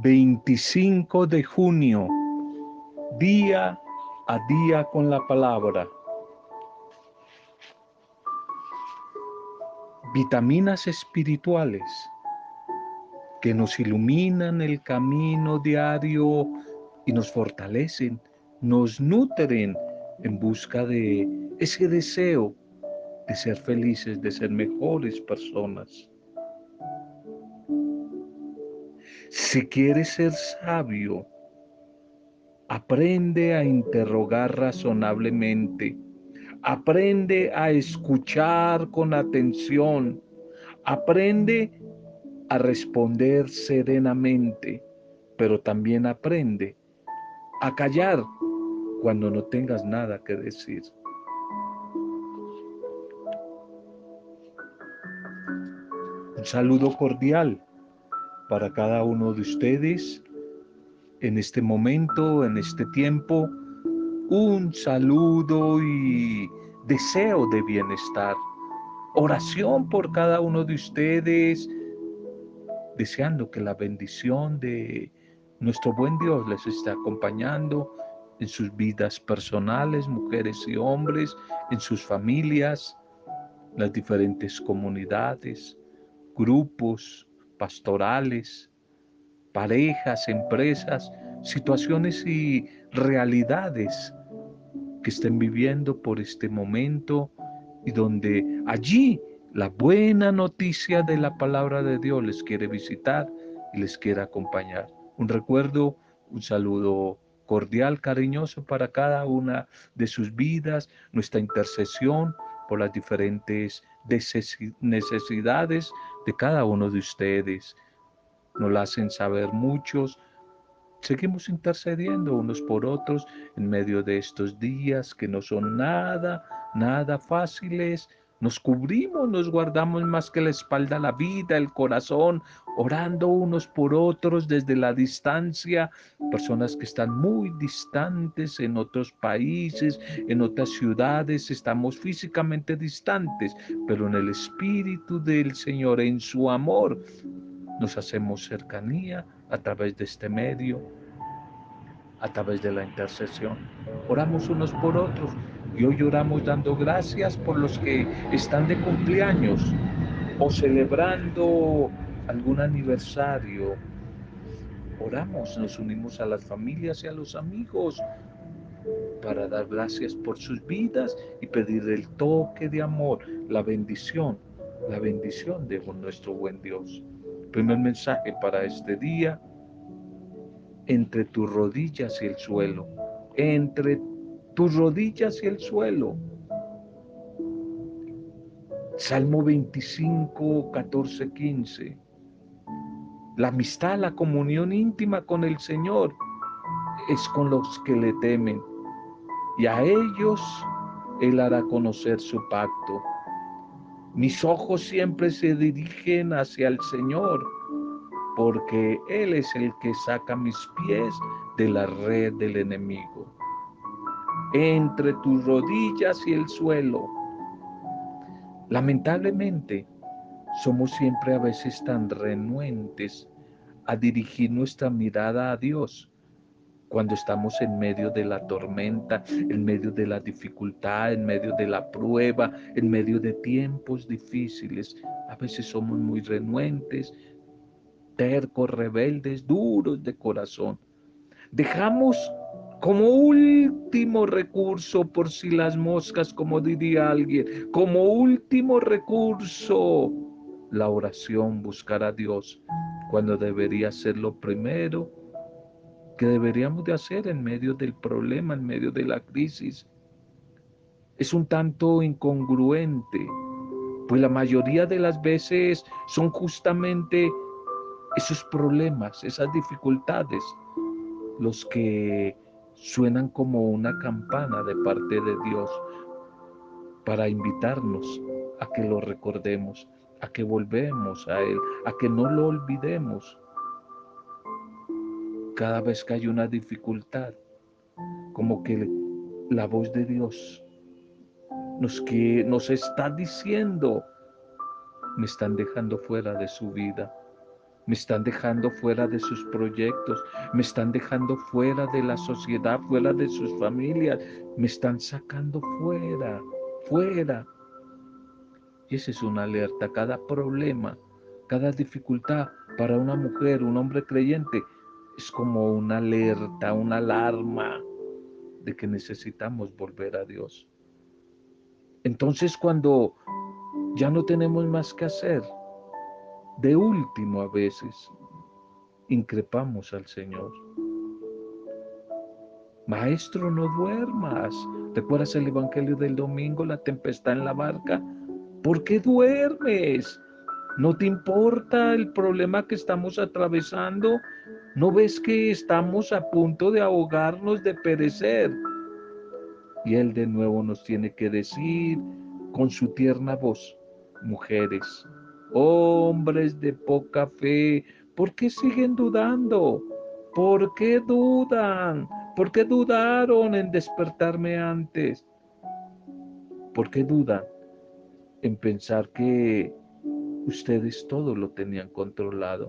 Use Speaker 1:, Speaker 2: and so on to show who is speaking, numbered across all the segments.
Speaker 1: 25 de junio, día a día con la palabra. Vitaminas espirituales que nos iluminan el camino diario y nos fortalecen, nos nutren en busca de ese deseo de ser felices, de ser mejores personas. Si quieres ser sabio, aprende a interrogar razonablemente, aprende a escuchar con atención, aprende a responder serenamente, pero también aprende a callar cuando no tengas nada que decir. Un saludo cordial para cada uno de ustedes en este momento, en este tiempo. Un saludo y deseo de bienestar. Oración por cada uno de ustedes, deseando que la bendición de nuestro buen Dios les esté acompañando en sus vidas personales, mujeres y hombres, en sus familias, las diferentes comunidades, grupos, pastorales, parejas, empresas, situaciones y realidades que estén viviendo por este momento y donde allí la buena noticia de la palabra de Dios les quiere visitar y les quiere acompañar. Un recuerdo, un saludo cordial, cariñoso para cada una de sus vidas, nuestra intercesión por las diferentes necesidades de cada uno de ustedes. Nos la hacen saber muchos. Seguimos intercediendo unos por otros en medio de estos días que no son nada, nada fáciles, nos cubrimos, nos guardamos más que la espalda, la vida, el corazón, orando unos por otros desde la distancia, personas que están muy distantes en otros países, en otras ciudades, estamos físicamente distantes, pero en el Espíritu del Señor, en su amor, nos hacemos cercanía a través de este medio, a través de la intercesión. Oramos unos por otros y hoy oramos dando gracias por los que están de cumpleaños o celebrando algún aniversario. Oramos, nos unimos a las familias y a los amigos para dar gracias por sus vidas y pedir el toque de amor, la bendición, la bendición de nuestro buen Dios. Primer mensaje para este día, entre tus rodillas y el suelo, entre tus rodillas y el suelo. Salmo 25, 14, 15. La amistad, la comunión íntima con el Señor es con los que le temen y a ellos Él hará conocer su pacto. Mis ojos siempre se dirigen hacia el Señor porque Él es el que saca mis pies de la red del enemigo entre tus rodillas y el suelo. Lamentablemente, somos siempre a veces tan renuentes a dirigir nuestra mirada a Dios cuando estamos en medio de la tormenta, en medio de la dificultad, en medio de la prueba, en medio de tiempos difíciles. A veces somos muy renuentes, tercos, rebeldes, duros de corazón. Dejamos como último recurso por si las moscas, como diría alguien, como último recurso, la oración, buscar a Dios, cuando debería ser lo primero que deberíamos de hacer en medio del problema, en medio de la crisis. Es un tanto incongruente, pues la mayoría de las veces son justamente esos problemas, esas dificultades, los que suenan como una campana de parte de Dios para invitarnos a que lo recordemos, a que volvemos a Él, a que no lo olvidemos. Cada vez que hay una dificultad, como que la voz de Dios nos, que, nos está diciendo, me están dejando fuera de su vida, me están dejando fuera de sus proyectos, me están dejando fuera de la sociedad, fuera de sus familias, me están sacando fuera, fuera. Y esa es una alerta. Cada problema, cada dificultad para una mujer, un hombre creyente, es como una alerta, una alarma de que necesitamos volver a Dios. Entonces cuando ya no tenemos más que hacer, de último a veces, increpamos al Señor. Maestro, no duermas. ¿Recuerdas el Evangelio del domingo, la tempestad en la barca? ¿Por qué duermes? ¿No te importa el problema que estamos atravesando? ¿No ves que estamos a punto de ahogarnos, de perecer? Y Él de nuevo nos tiene que decir con su tierna voz, mujeres, hombres de poca fe, ¿por qué siguen dudando? ¿Por qué dudan? ¿Por qué dudaron en despertarme antes? ¿Por qué dudan en pensar que ustedes todo lo tenían controlado?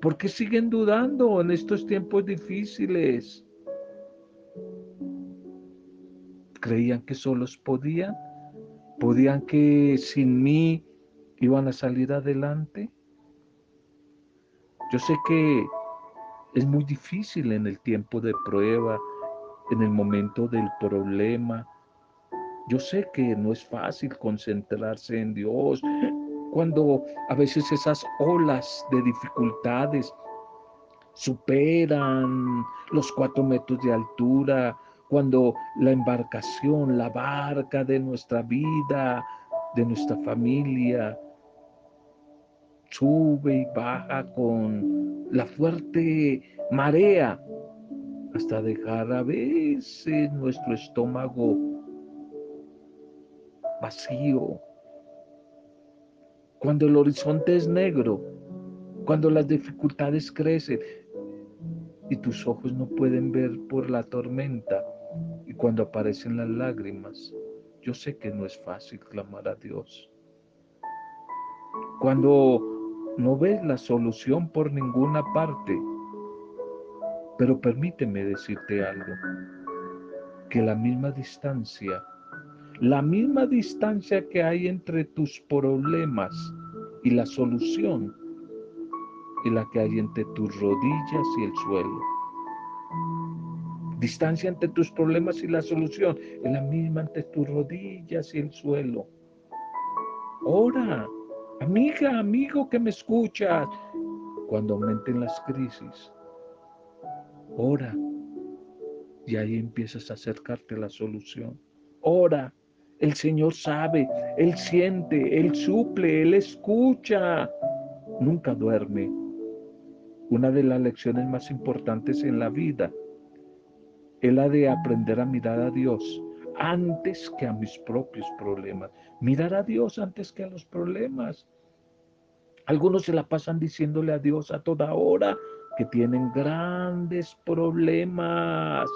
Speaker 1: ¿Por qué siguen dudando en estos tiempos difíciles? ¿Creían que solos podían? ¿Podían que sin mí iban a salir adelante? Yo sé que es muy difícil en el tiempo de prueba, en el momento del problema. Yo sé que no es fácil concentrarse en Dios cuando a veces esas olas de dificultades superan los cuatro metros de altura, cuando la embarcación, la barca de nuestra vida, de nuestra familia, sube y baja con la fuerte marea hasta dejar a veces nuestro estómago vacío. Cuando el horizonte es negro, cuando las dificultades crecen y tus ojos no pueden ver por la tormenta, cuando aparecen las lágrimas, yo sé que no es fácil clamar a Dios. Cuando no ves la solución por ninguna parte, pero permíteme decirte algo, que la misma distancia, la misma distancia que hay entre tus problemas y la solución, y la que hay entre tus rodillas y el suelo Distancia entre tus problemas y la solución es la misma entre tus rodillas y el suelo. Ora, amiga, amigo que me escuchas, cuando aumenten las crisis. Ora. Y ahí empiezas a acercarte a la solución. Ora. El Señor sabe, Él siente, Él suple, Él escucha. Nunca duerme. Una de las lecciones más importantes en la vida él ha de aprender a mirar a Dios antes que a mis propios problemas. Mirar a Dios antes que a los problemas. Algunos se la pasan diciéndole a Dios a toda hora que tienen grandes problemas,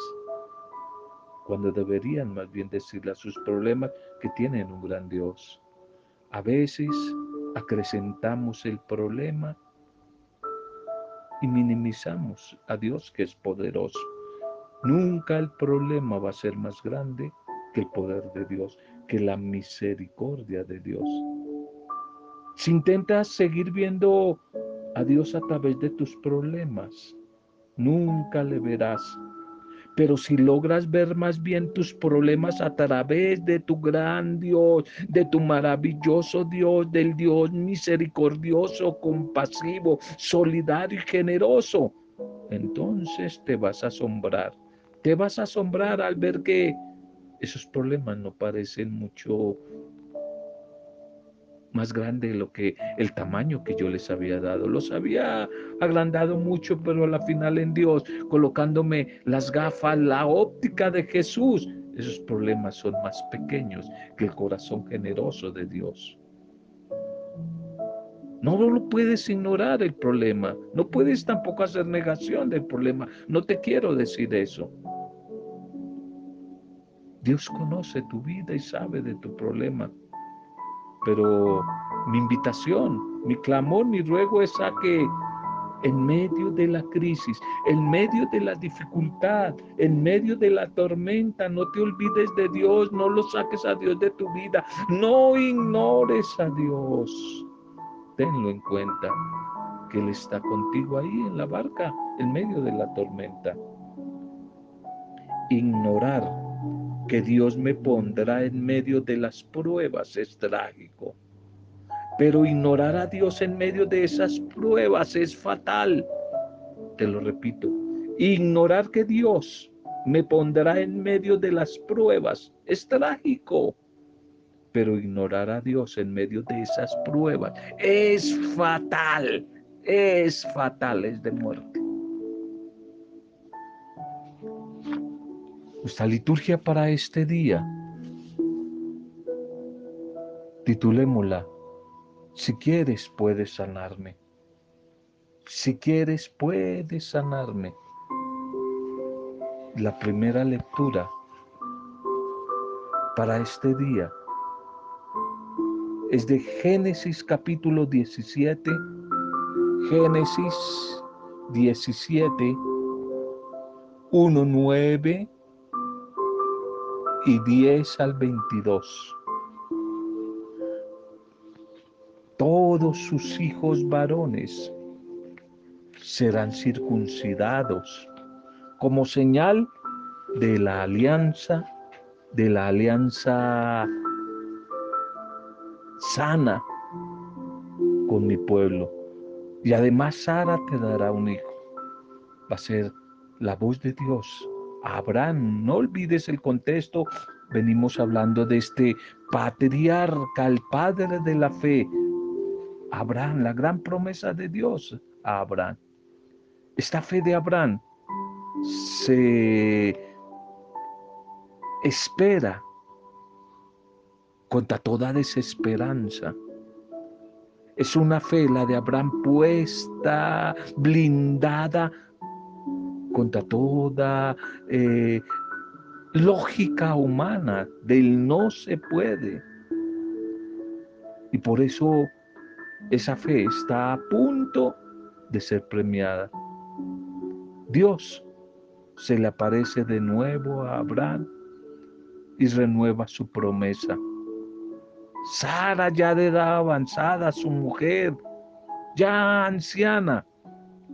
Speaker 1: cuando deberían más bien decirle a sus problemas que tienen un gran Dios. A veces acrecentamos el problema y minimizamos a Dios que es poderoso. Nunca el problema va a ser más grande que el poder de Dios, que la misericordia de Dios. Si intentas seguir viendo a Dios a través de tus problemas, nunca le verás. Pero si logras ver más bien tus problemas a través de tu gran Dios, de tu maravilloso Dios, del Dios misericordioso, compasivo, solidario y generoso, entonces te vas a asombrar te vas a asombrar al ver que esos problemas no parecen mucho más grande de lo que el tamaño que yo les había dado. Los había agrandado mucho, pero a la final en Dios, colocándome las gafas, la óptica de Jesús, esos problemas son más pequeños que el corazón generoso de Dios. No lo puedes ignorar el problema, no puedes tampoco hacer negación del problema. No te quiero decir eso. Dios conoce tu vida y sabe de tu problema. Pero mi invitación, mi clamor, mi ruego es a que en medio de la crisis, en medio de la dificultad, en medio de la tormenta, no te olvides de Dios, no lo saques a Dios de tu vida, no ignores a Dios. Tenlo en cuenta, que Él está contigo ahí en la barca, en medio de la tormenta. Ignorar que Dios me pondrá en medio de las pruebas es trágico. Pero ignorar a Dios en medio de esas pruebas es fatal. Te lo repito, ignorar que Dios me pondrá en medio de las pruebas es trágico. Pero ignorar a Dios en medio de esas pruebas es fatal, es fatal, es de muerte. Nuestra liturgia para este día, titulémosla si quieres, puedes sanarme. Si quieres, puedes sanarme. La primera lectura para este día es de Génesis capítulo 17, Génesis 17, 1, 9 y 10 al 22. todos sus hijos varones serán circuncidados como señal de la alianza, de la alianza sana con mi pueblo. Y además Sara te dará un hijo. Va a ser la voz de Dios. Abraham, no olvides el contexto. Venimos hablando de este patriarca, el padre de la fe, Abraham, la gran promesa de Dios a Abraham. Esta fe de Abraham se espera contra toda desesperanza. Es una fe, la de Abraham, puesta, blindada contra toda eh, lógica humana del no se puede. Y por eso esa fe está a punto de ser premiada. Dios se le aparece de nuevo a Abraham y renueva su promesa. Sara ya de edad avanzada, su mujer, ya anciana,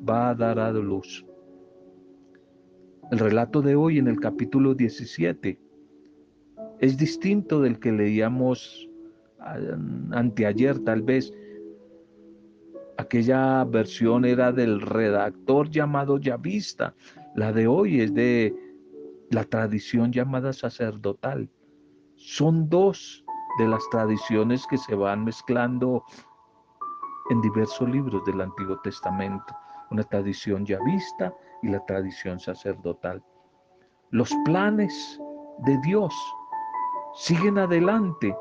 Speaker 1: va a dar a luz. El relato de hoy en el capítulo 17 es distinto del que leíamos anteayer tal vez Aquella versión era del redactor llamado Yavista. La de hoy es de la tradición llamada sacerdotal. Son dos de las tradiciones que se van mezclando en diversos libros del Antiguo Testamento. Una tradición yavista y la tradición sacerdotal. Los planes de Dios siguen adelante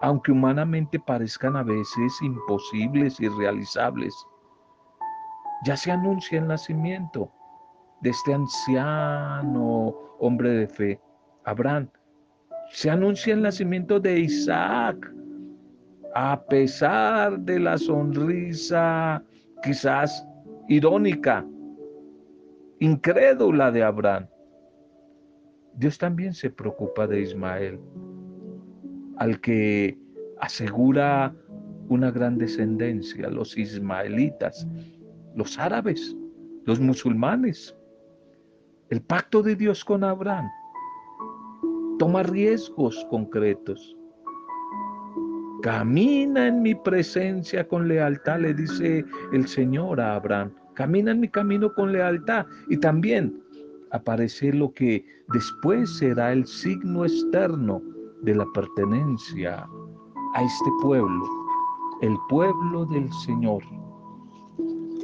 Speaker 1: aunque humanamente parezcan a veces imposibles y realizables. Ya se anuncia el nacimiento de este anciano hombre de fe, Abraham. Se anuncia el nacimiento de Isaac, a pesar de la sonrisa quizás irónica, incrédula de Abraham. Dios también se preocupa de Ismael al que asegura una gran descendencia, los ismaelitas, los árabes, los musulmanes. El pacto de Dios con Abraham toma riesgos concretos. Camina en mi presencia con lealtad, le dice el Señor a Abraham. Camina en mi camino con lealtad. Y también aparece lo que después será el signo externo de la pertenencia a este pueblo, el pueblo del Señor.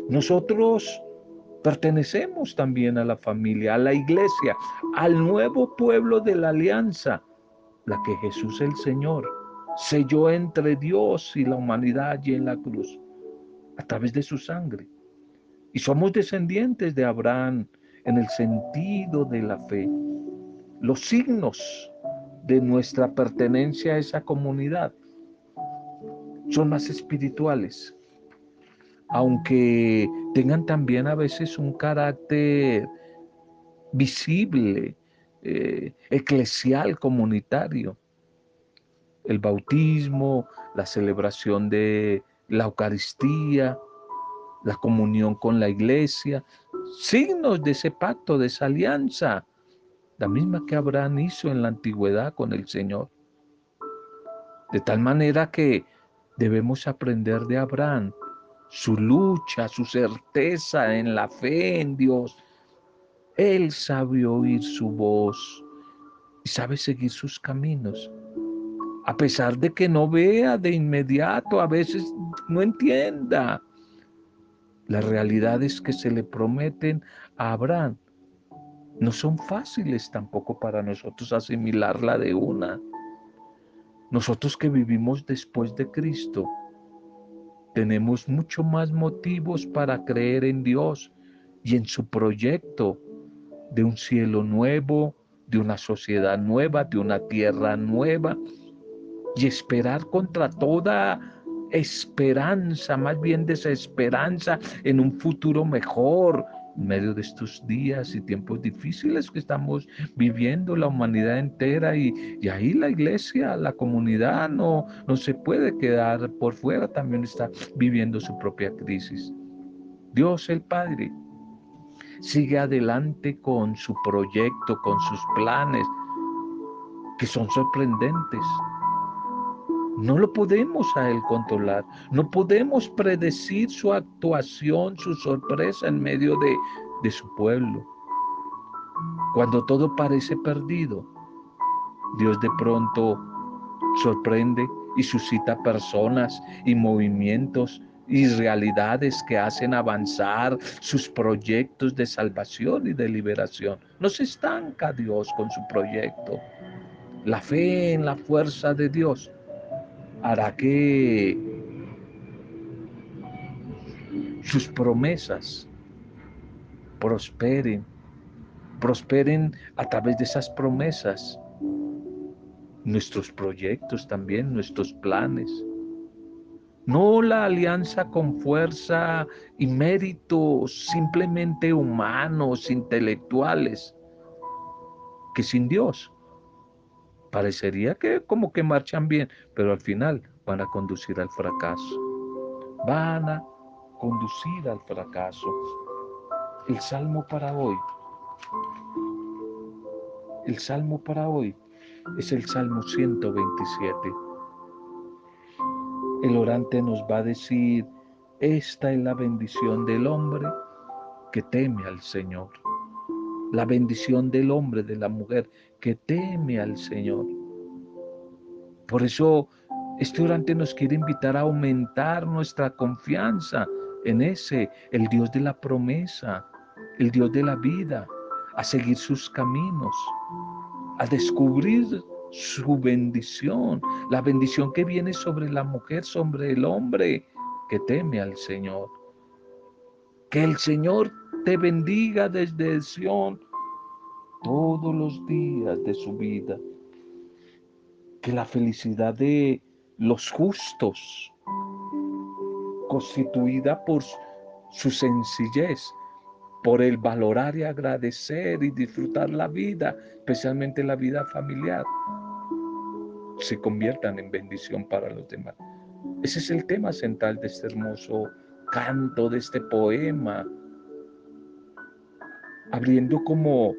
Speaker 1: Nosotros pertenecemos también a la familia, a la iglesia, al nuevo pueblo de la alianza, la que Jesús el Señor selló entre Dios y la humanidad allí en la cruz, a través de su sangre. Y somos descendientes de Abraham en el sentido de la fe. Los signos de nuestra pertenencia a esa comunidad son más espirituales, aunque tengan también a veces un carácter visible, eh, eclesial, comunitario. El bautismo, la celebración de la Eucaristía, la comunión con la iglesia, signos de ese pacto, de esa alianza, la misma que Abraham hizo en la antigüedad con el Señor. De tal manera que debemos aprender de Abraham su lucha, su certeza en la fe en Dios. Él sabe oír su voz y sabe seguir sus caminos. A pesar de que no vea de inmediato, a veces no entienda las realidades que se le prometen a Abraham. No son fáciles tampoco para nosotros asimilarla de una. Nosotros que vivimos después de Cristo, tenemos mucho más motivos para creer en Dios y en su proyecto de un cielo nuevo, de una sociedad nueva, de una tierra nueva y esperar contra toda esperanza, más bien desesperanza en un futuro mejor, en medio de estos días y tiempos difíciles que estamos viviendo la humanidad entera y, ahí la iglesia, la comunidad no, no se puede quedar por fuera, también está viviendo su propia crisis. Dios el Padre sigue adelante con su proyecto, con sus planes, que son sorprendentes. No lo podemos a Él controlar. No podemos predecir su actuación, su sorpresa en medio de, de su pueblo. Cuando todo parece perdido, Dios de pronto sorprende y suscita personas y movimientos y realidades que hacen avanzar sus proyectos de salvación y de liberación. No se estanca Dios con su proyecto. La fe en la fuerza de Dios hará que sus promesas prosperen, prosperen a través de esas promesas nuestros proyectos también, nuestros planes. No la alianza con fuerza y méritos simplemente humanos, intelectuales, que sin Dios parecería que como que marchan bien, pero al final van a conducir al fracaso. Van a conducir al fracaso. El salmo para hoy, el salmo para hoy es el salmo 127. El orante nos va a decir, esta es la bendición del hombre que teme al Señor la bendición del hombre, de la mujer que teme al Señor. Por eso este orante nos quiere invitar a aumentar nuestra confianza en ese, el Dios de la promesa, el Dios de la vida, a seguir sus caminos, a descubrir su bendición, la bendición que viene sobre la mujer, sobre el hombre que teme al Señor. Que el Señor te bendiga desde Sion todos los días de su vida. Que la felicidad de los justos, constituida por su sencillez, por el valorar y agradecer y disfrutar la vida, especialmente la vida familiar, se conviertan en bendición para los demás. Ese es el tema central de este hermoso canto, de este poema abriendo como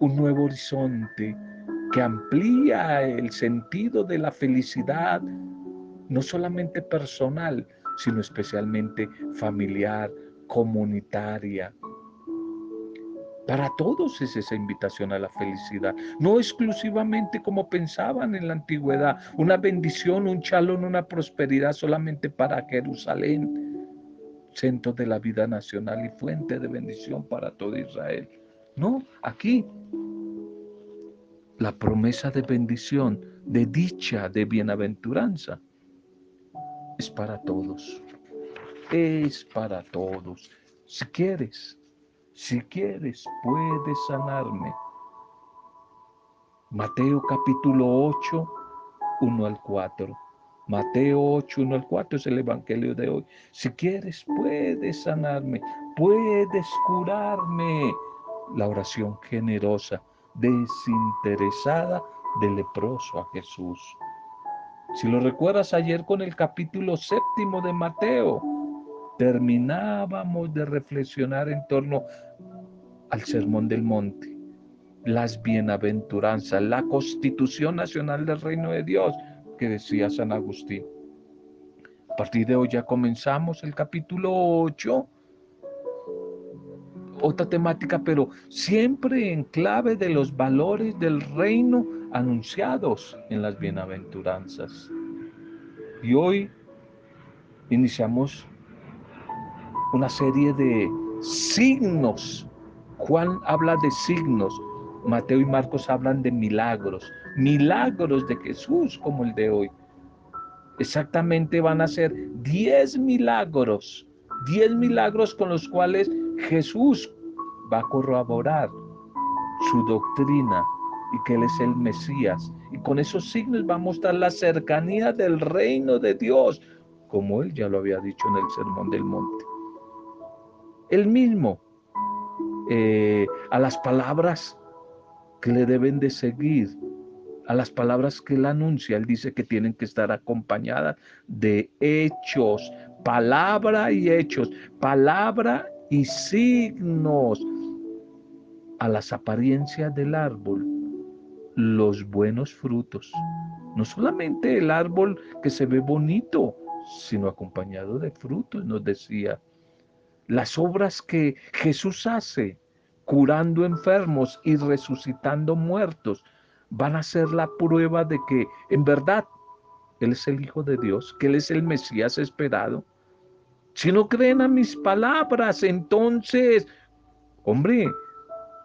Speaker 1: un nuevo horizonte que amplía el sentido de la felicidad, no solamente personal, sino especialmente familiar, comunitaria. Para todos es esa invitación a la felicidad, no exclusivamente como pensaban en la antigüedad, una bendición, un chalón, una prosperidad solamente para Jerusalén, centro de la vida nacional y fuente de bendición para todo Israel. No, aquí la promesa de bendición, de dicha, de bienaventuranza, es para todos. Es para todos. Si quieres, si quieres, puedes sanarme. Mateo capítulo 8, 1 al 4. Mateo 8, 1 al 4 es el Evangelio de hoy. Si quieres, puedes sanarme, puedes curarme. La oración generosa, desinteresada del leproso a Jesús. Si lo recuerdas ayer con el capítulo séptimo de Mateo, terminábamos de reflexionar en torno al Sermón del Monte, las bienaventuranzas, la constitución nacional del reino de Dios que decía San Agustín. A partir de hoy ya comenzamos el capítulo 8, otra temática, pero siempre en clave de los valores del reino anunciados en las bienaventuranzas. Y hoy iniciamos una serie de signos. Juan habla de signos, Mateo y Marcos hablan de milagros, milagros de Jesús como el de hoy. Exactamente van a ser 10 milagros, 10 milagros con los cuales Jesús va a corroborar su doctrina y que Él es el Mesías. Y con esos signos va a mostrar la cercanía del reino de Dios, como Él ya lo había dicho en el Sermón del Monte. Él mismo, eh, a las palabras que le deben de seguir, a las palabras que él anuncia, él dice que tienen que estar acompañadas de hechos, palabra y hechos, palabra y signos. A las apariencias del árbol, los buenos frutos. No solamente el árbol que se ve bonito, sino acompañado de frutos, nos decía. Las obras que Jesús hace, curando enfermos y resucitando muertos, van a ser la prueba de que en verdad Él es el Hijo de Dios, que Él es el Mesías esperado. Si no creen a mis palabras, entonces, hombre,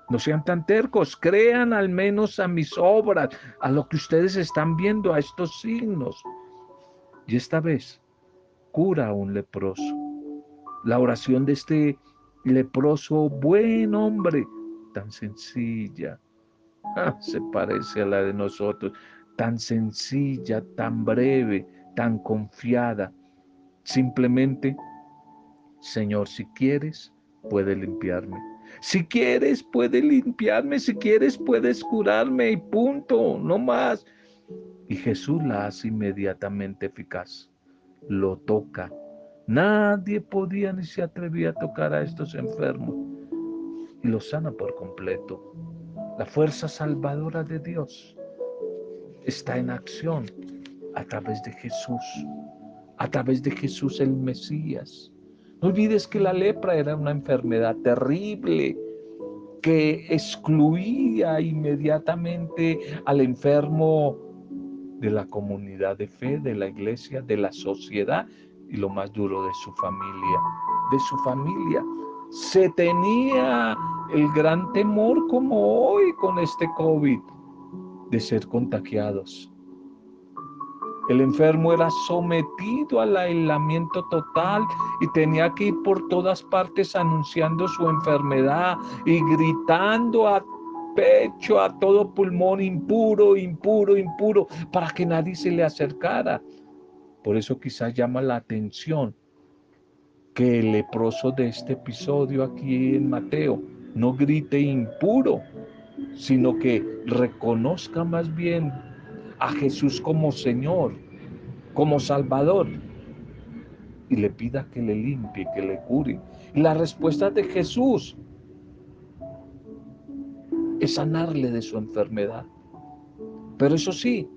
Speaker 1: no sean tan tercos, crean al menos a mis obras, a lo que ustedes están viendo, a estos signos. Y esta vez, cura a un leproso. La oración de este leproso, buen hombre, tan sencilla, se parece a la de nosotros, tan sencilla, tan breve, tan confiada. Simplemente, Señor, si quieres, puede limpiarme. Si quieres, puede limpiarme. Si quieres, puedes curarme y punto, no más. Y Jesús la hace inmediatamente eficaz. Lo toca Nadie podía ni se atrevía a tocar a estos enfermos y los sana por completo. La fuerza salvadora de Dios está en acción a través de Jesús, a través de Jesús el Mesías. No olvides que la lepra era una enfermedad terrible que excluía inmediatamente al enfermo de la comunidad de fe, de la iglesia, de la sociedad y lo más duro de su familia, de su familia. Se tenía el gran temor como hoy con este COVID de ser contagiados. El enfermo era sometido al aislamiento total y tenía que ir por todas partes anunciando su enfermedad y gritando a pecho, a todo pulmón, impuro, impuro, impuro, para que nadie se le acercara. Por eso quizás llama la atención que el leproso de este episodio aquí en Mateo no grite impuro, sino que reconozca más bien a Jesús como Señor, como Salvador, y le pida que le limpie, que le cure. Y la respuesta de Jesús es sanarle de su enfermedad. Pero eso sí,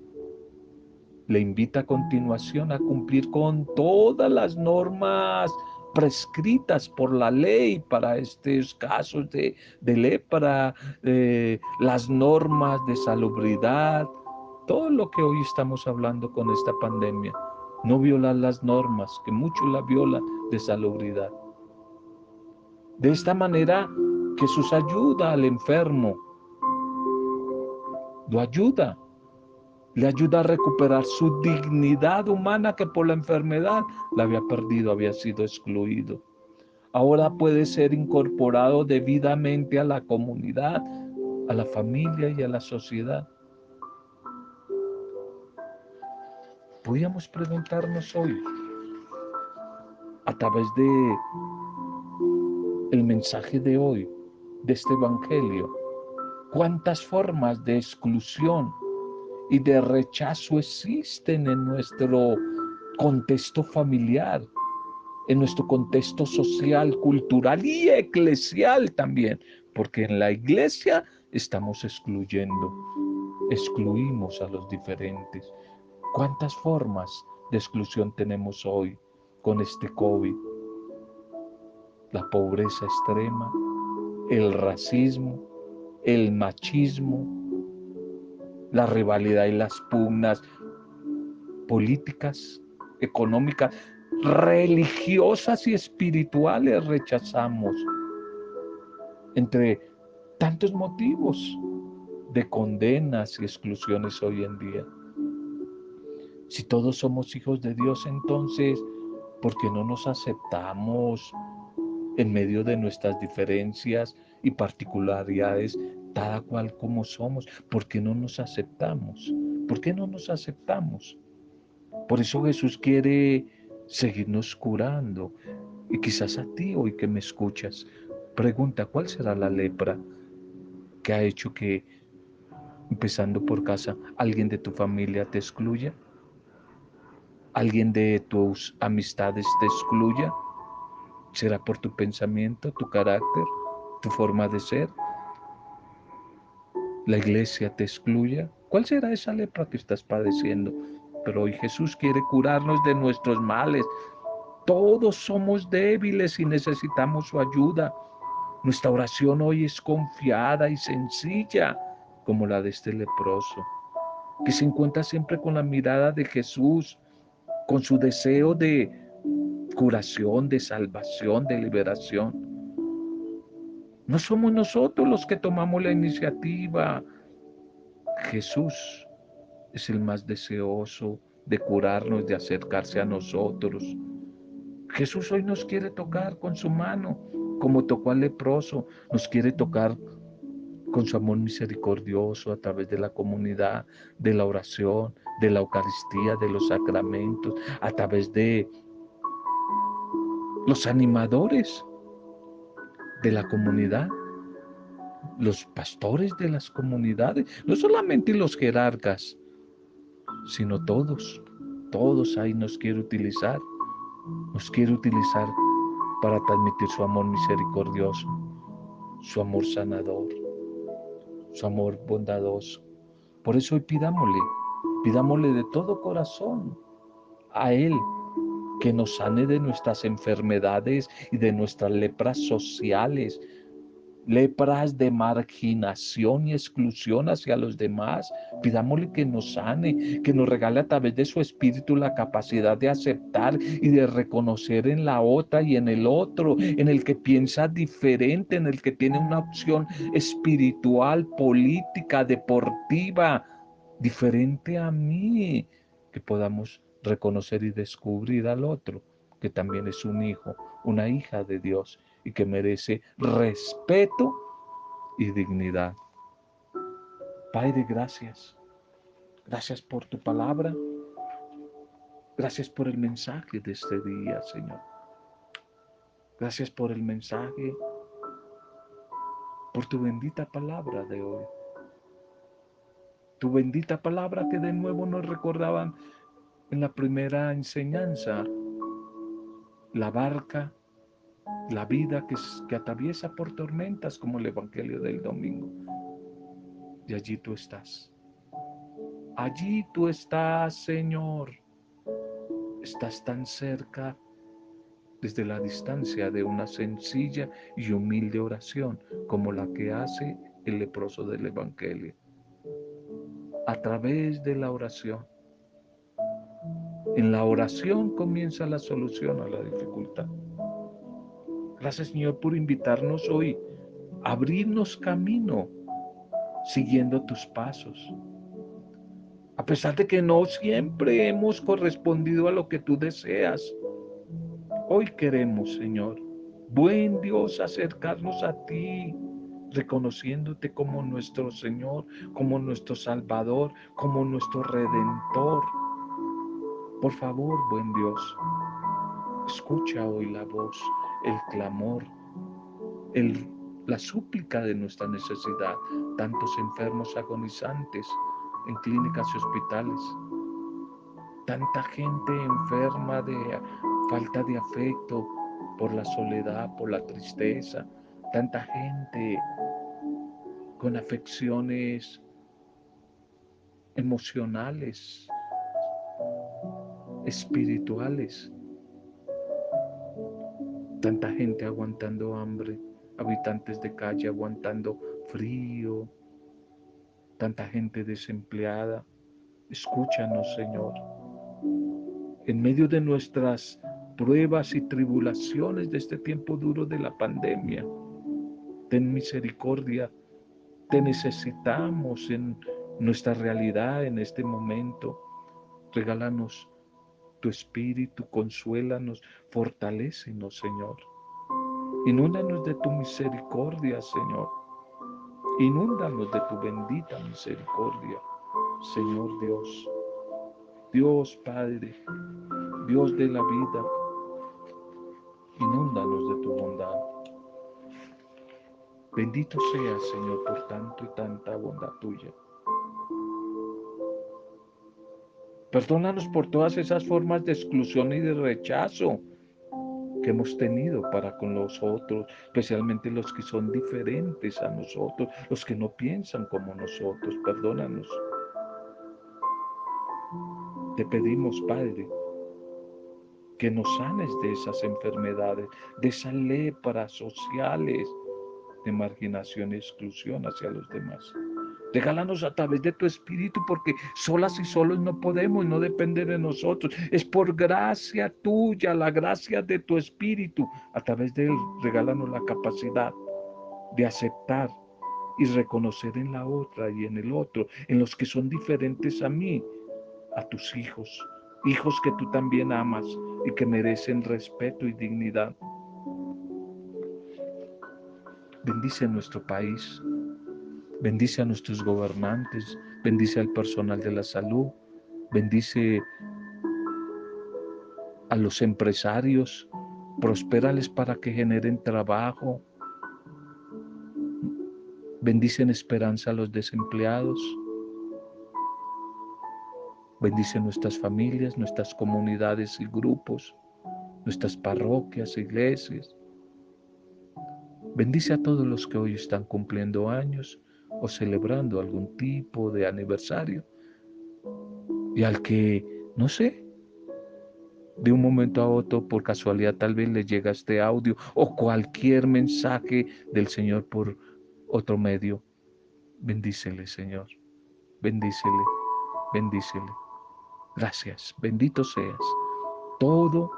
Speaker 1: le invita a continuación a cumplir con todas las normas prescritas por la ley para estos casos de, lepra, las normas de salubridad, todo lo que hoy estamos hablando con esta pandemia. No violar las normas, que muchos la violan de salubridad. De esta manera, Jesús ayuda al enfermo, lo ayuda le ayuda a recuperar su dignidad humana que por la enfermedad la había perdido, había sido excluido. Ahora puede ser incorporado debidamente a la comunidad, a la familia y a la sociedad. Podríamos preguntarnos hoy, a través de el mensaje de hoy, de este Evangelio, cuántas formas de exclusión y de rechazo existen en nuestro contexto familiar, en nuestro contexto social, cultural y eclesial también, porque en la iglesia estamos excluyendo, excluimos a los diferentes. ¿Cuántas formas de exclusión tenemos hoy con este COVID? La pobreza extrema, el racismo, el machismo, la rivalidad y las pugnas políticas, económicas, religiosas y espirituales rechazamos. Entre tantos motivos de condenas y exclusiones hoy en día. Si todos somos hijos de Dios, entonces, ¿por qué no nos aceptamos en medio de nuestras diferencias y particularidades, cada cual como somos? ¿Por qué no nos aceptamos? ¿Por qué no nos aceptamos? Por eso Jesús quiere seguirnos curando. Y quizás a ti hoy que me escuchas, pregunta, ¿cuál será la lepra que ha hecho que, empezando por casa, alguien de tu familia te excluya? ¿Alguien de tus amistades te excluya? ¿Será por tu pensamiento, tu carácter, tu forma de ser? ¿La iglesia te excluya? ¿Cuál será esa lepra que estás padeciendo? pero hoy Jesús quiere curarnos de nuestros males. Todos somos débiles y necesitamos su ayuda. Nuestra oración hoy es confiada y sencilla como la de este leproso, que se encuentra siempre con la mirada de Jesús, con su deseo de curación, de salvación, de liberación. No somos nosotros los que tomamos la iniciativa. Jesús es el más deseoso de curarnos, de acercarse a nosotros. Jesús hoy nos quiere tocar con su mano, como tocó al leproso, nos quiere tocar con su amor misericordioso a través de la comunidad, de la oración, de la Eucaristía, de los sacramentos, a través de los animadores de la comunidad, los pastores de las comunidades, no solamente los jerarcas, sino todos, todos ahí nos quiere utilizar, nos quiere utilizar para transmitir su amor misericordioso, su amor sanador, su amor bondadoso. Por eso hoy pidámosle, pidámosle de todo corazón a Él que nos sane de nuestras enfermedades y de nuestras lepras sociales, lepras de marginación y exclusión hacia los demás. Pidámosle que nos sane, que nos regale a través de su espíritu la capacidad de aceptar y de reconocer en la otra y en el otro, en el que piensa diferente, en el que tiene una opción espiritual, política, deportiva, diferente a mí, que podamos reconocer y descubrir al otro, que también es un hijo, una hija de Dios y que merece respeto y dignidad. Padre, gracias. Gracias por tu palabra. Gracias por el mensaje de este día, Señor. Gracias por el mensaje, por tu bendita palabra de hoy. Tu bendita palabra que de nuevo nos recordaban en la primera enseñanza. La barca la vida que, que atraviesa por tormentas como el Evangelio del domingo. Y allí tú estás. Allí tú estás, Señor. Estás tan cerca desde la distancia de una sencilla y humilde oración como la que hace el leproso del Evangelio. A través de la oración. En la oración comienza la solución a la dificultad. Gracias Señor por invitarnos hoy a abrirnos camino siguiendo tus pasos. A pesar de que no siempre hemos correspondido a lo que tú deseas, hoy queremos, Señor, buen Dios, acercarnos a ti, reconociéndote como nuestro Señor, como nuestro Salvador, como nuestro Redentor. Por favor, buen Dios, escucha hoy la voz, el clamor, la súplica de nuestra necesidad, tantos enfermos agonizantes en clínicas y hospitales, tanta gente enferma de falta de afecto por la soledad, por la tristeza, tanta gente con afecciones emocionales, espirituales. Tanta gente aguantando hambre, habitantes de calle aguantando frío, tanta gente desempleada. Escúchanos, Señor. En medio de nuestras pruebas y tribulaciones de este tiempo duro de la pandemia, ten misericordia. Te necesitamos en nuestra realidad en este momento. Regálanos tu espíritu, consuélanos, fortalécenos, Señor. Inúndanos de tu misericordia, Señor. Inúndanos de tu bendita misericordia, Señor Dios. Dios Padre, Dios de la vida, inúndanos de tu bondad. Bendito seas, Señor, por tanto y tanta bondad tuya. Perdónanos por todas esas formas de exclusión y de rechazo que hemos tenido para con los otros, especialmente los que son diferentes a nosotros, los que no piensan como nosotros. Perdónanos. Te pedimos, Padre, que nos sanes de esas enfermedades, de esas lepras sociales, de marginación y exclusión hacia los demás. Regálanos a través de tu Espíritu, porque solas y solos no podemos, no depende de nosotros. Es por gracia tuya, la gracia de tu Espíritu. A través de él, regálanos la capacidad de aceptar y reconocer en la otra y en el otro, en los que son diferentes a mí, a tus hijos, hijos que tú también amas y que merecen respeto y dignidad. Bendice nuestro país, Bendice a nuestros gobernantes, bendice al personal de la salud, bendice a los empresarios, prospérales para que generen trabajo, bendice en esperanza a los desempleados, bendice nuestras familias, nuestras comunidades y grupos, nuestras parroquias, iglesias. Bendice a todos los que hoy están cumpliendo años o celebrando algún tipo de aniversario. Y al que, no sé, de un momento a otro, por casualidad tal vez le llega este audio o cualquier mensaje del Señor por otro medio. Bendícele, Señor. Bendícele, bendícele. Gracias, bendito seas. Todo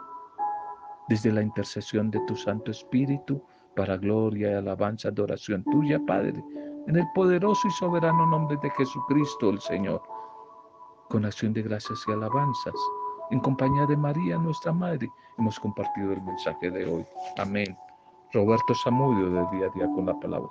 Speaker 1: desde la intercesión de tu Santo Espíritu para gloria y alabanza, adoración tuya, Padre en el poderoso y soberano nombre de Jesucristo el Señor, con acción de gracias y alabanzas, en compañía de María, nuestra Madre, hemos compartido el mensaje de hoy. Amén. Roberto Samudio de Día a Día con la Palabra.